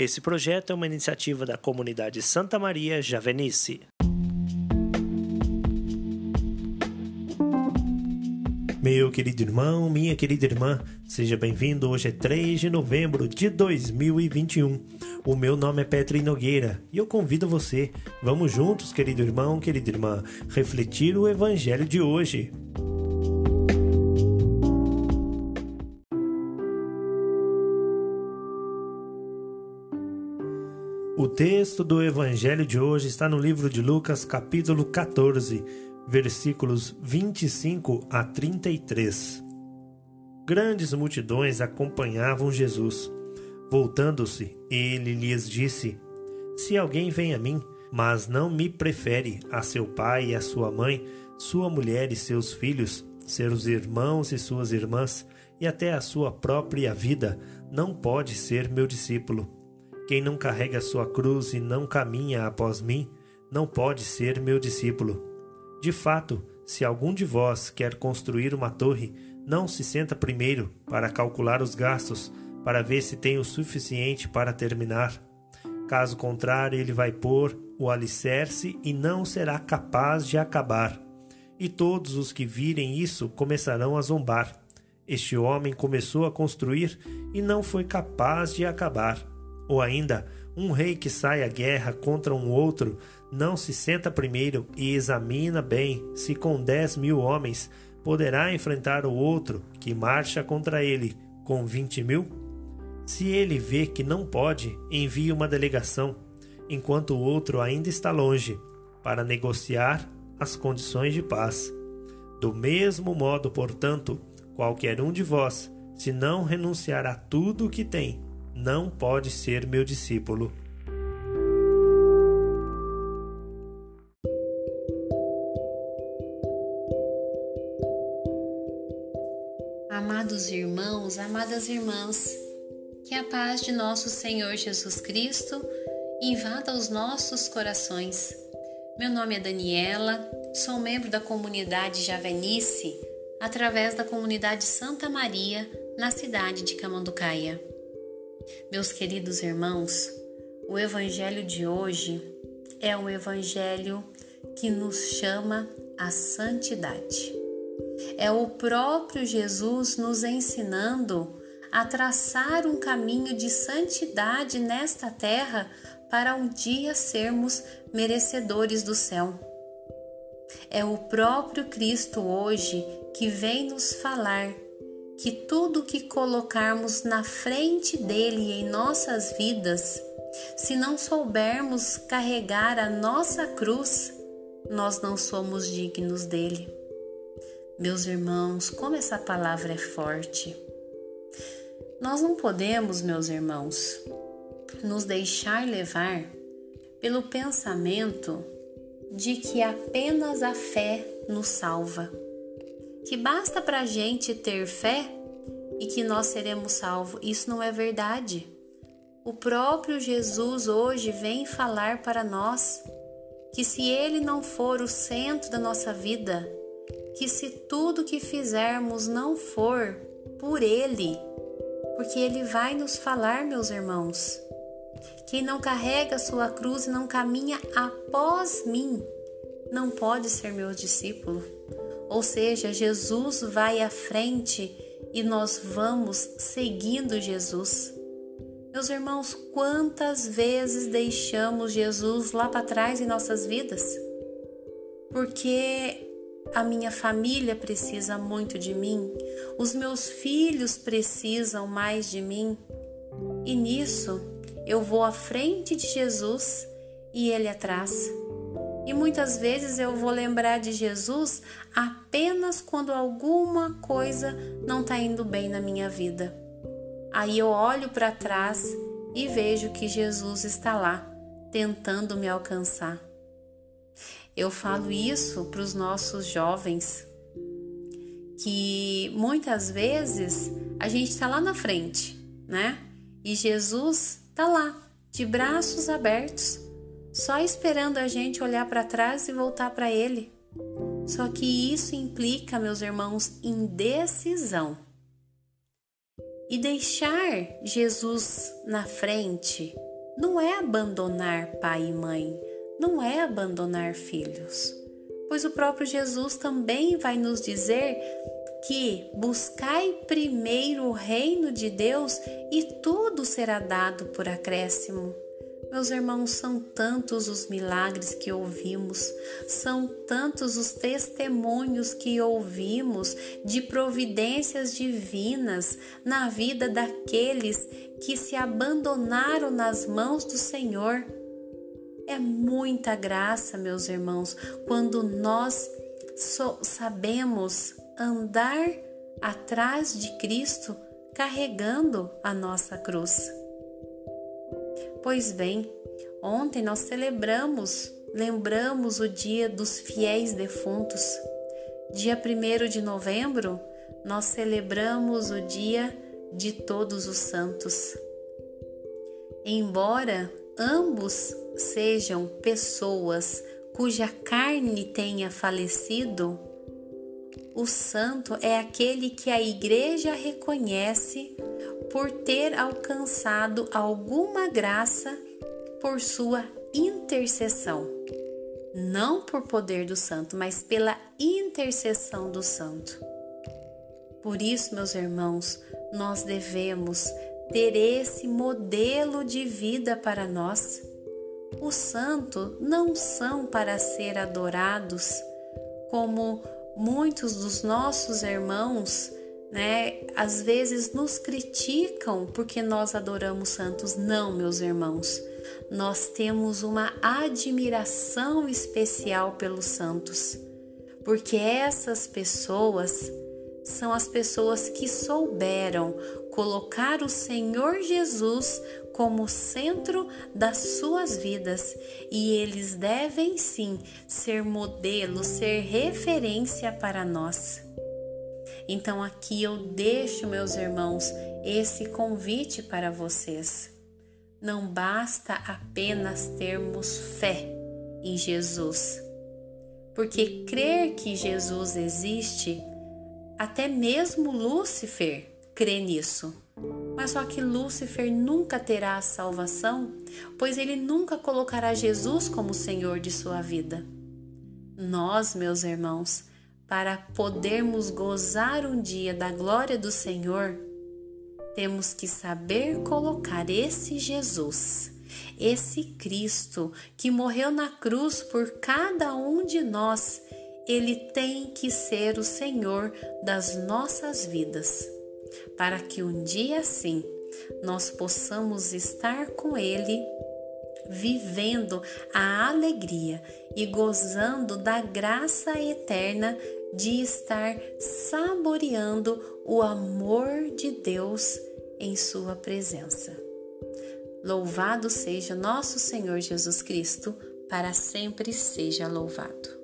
Esse projeto é uma iniciativa da comunidade Santa Maria Javenice. Meu querido irmão, minha querida irmã, seja bem-vindo. Hoje é 3 de novembro de 2021. O meu nome é Petri Nogueira e eu convido você, vamos juntos, querido irmão, querida irmã, refletir o evangelho de hoje. O texto do evangelho de hoje está no livro de Lucas, capítulo 14 versículos 25 a 33. Grandes multidões acompanhavam Jesus. Voltando-se, ele lhes disse: Se alguém vem a mim, mas não me prefere a seu pai e a sua mãe, sua mulher e seus filhos, seus irmãos e suas irmãs, e até a sua própria vida, não pode ser meu discípulo. Quem não carrega sua cruz e não caminha após mim, não pode ser meu discípulo. De fato, se algum de vós quer construir uma torre, não se senta primeiro para calcular os gastos, para ver se tem o suficiente para terminar. Caso contrário, ele vai pôr o alicerce e não será capaz de acabar. E todos os que virem isso começarão a zombar. Este homem começou a construir e não foi capaz de acabar. Ou ainda, um rei que sai à guerra contra um outro não se senta primeiro e examina bem se com dez mil homens poderá enfrentar o outro que marcha contra ele com vinte mil? Se ele vê que não pode, envia uma delegação, enquanto o outro ainda está longe, para negociar as condições de paz. Do mesmo modo, portanto, qualquer um de vós, se não renunciar a tudo o que tem, não pode ser meu discípulo. Amados irmãos, amadas irmãs, que a paz de nosso Senhor Jesus Cristo invada os nossos corações. Meu nome é Daniela, sou membro da comunidade Javenice, através da comunidade Santa Maria, na cidade de Camanducaia. Meus queridos irmãos, o Evangelho de hoje é um Evangelho que nos chama à santidade. É o próprio Jesus nos ensinando a traçar um caminho de santidade nesta terra para um dia sermos merecedores do céu. É o próprio Cristo hoje que vem nos falar que tudo que colocarmos na frente dele em nossas vidas, se não soubermos carregar a nossa cruz, nós não somos dignos dele. Meus irmãos, como essa palavra é forte. Nós não podemos, meus irmãos, nos deixar levar pelo pensamento de que apenas a fé nos salva que basta para a gente ter fé e que nós seremos salvos. Isso não é verdade. O próprio Jesus hoje vem falar para nós que se Ele não for o centro da nossa vida, que se tudo que fizermos não for por Ele, porque Ele vai nos falar, meus irmãos. Quem não carrega sua cruz e não caminha após mim, não pode ser meu discípulo. Ou seja, Jesus vai à frente e nós vamos seguindo Jesus. Meus irmãos, quantas vezes deixamos Jesus lá para trás em nossas vidas? Porque a minha família precisa muito de mim, os meus filhos precisam mais de mim. E nisso eu vou à frente de Jesus e ele atrás. E muitas vezes eu vou lembrar de Jesus apenas quando alguma coisa não está indo bem na minha vida. Aí eu olho para trás e vejo que Jesus está lá, tentando me alcançar. Eu falo isso para os nossos jovens, que muitas vezes a gente está lá na frente, né? E Jesus está lá, de braços abertos só esperando a gente olhar para trás e voltar para Ele. Só que isso implica, meus irmãos, indecisão. E deixar Jesus na frente não é abandonar pai e mãe, não é abandonar filhos. Pois o próprio Jesus também vai nos dizer que buscai primeiro o reino de Deus e tudo será dado por acréscimo. Meus irmãos, são tantos os milagres que ouvimos, são tantos os testemunhos que ouvimos de providências divinas na vida daqueles que se abandonaram nas mãos do Senhor. É muita graça, meus irmãos, quando nós sabemos andar atrás de Cristo carregando a nossa cruz. Pois bem, ontem nós celebramos, lembramos o dia dos fiéis defuntos. Dia 1 de novembro, nós celebramos o dia de todos os santos. Embora ambos sejam pessoas cuja carne tenha falecido, o santo é aquele que a igreja reconhece por ter alcançado alguma graça por sua intercessão. Não por poder do santo, mas pela intercessão do santo. Por isso, meus irmãos, nós devemos ter esse modelo de vida para nós. Os santos não são para ser adorados como muitos dos nossos irmãos né? Às vezes nos criticam porque nós adoramos santos. Não, meus irmãos. Nós temos uma admiração especial pelos santos, porque essas pessoas são as pessoas que souberam colocar o Senhor Jesus como centro das suas vidas e eles devem sim ser modelo, ser referência para nós. Então aqui eu deixo, meus irmãos, esse convite para vocês. Não basta apenas termos fé em Jesus, porque crer que Jesus existe, até mesmo Lúcifer crê nisso. Mas só que Lúcifer nunca terá a salvação, pois ele nunca colocará Jesus como Senhor de sua vida. Nós, meus irmãos, para podermos gozar um dia da glória do Senhor, temos que saber colocar esse Jesus, esse Cristo que morreu na cruz por cada um de nós, ele tem que ser o Senhor das nossas vidas, para que um dia sim nós possamos estar com ele vivendo a alegria e gozando da graça eterna de estar saboreando o amor de Deus em Sua presença. Louvado seja nosso Senhor Jesus Cristo, para sempre seja louvado.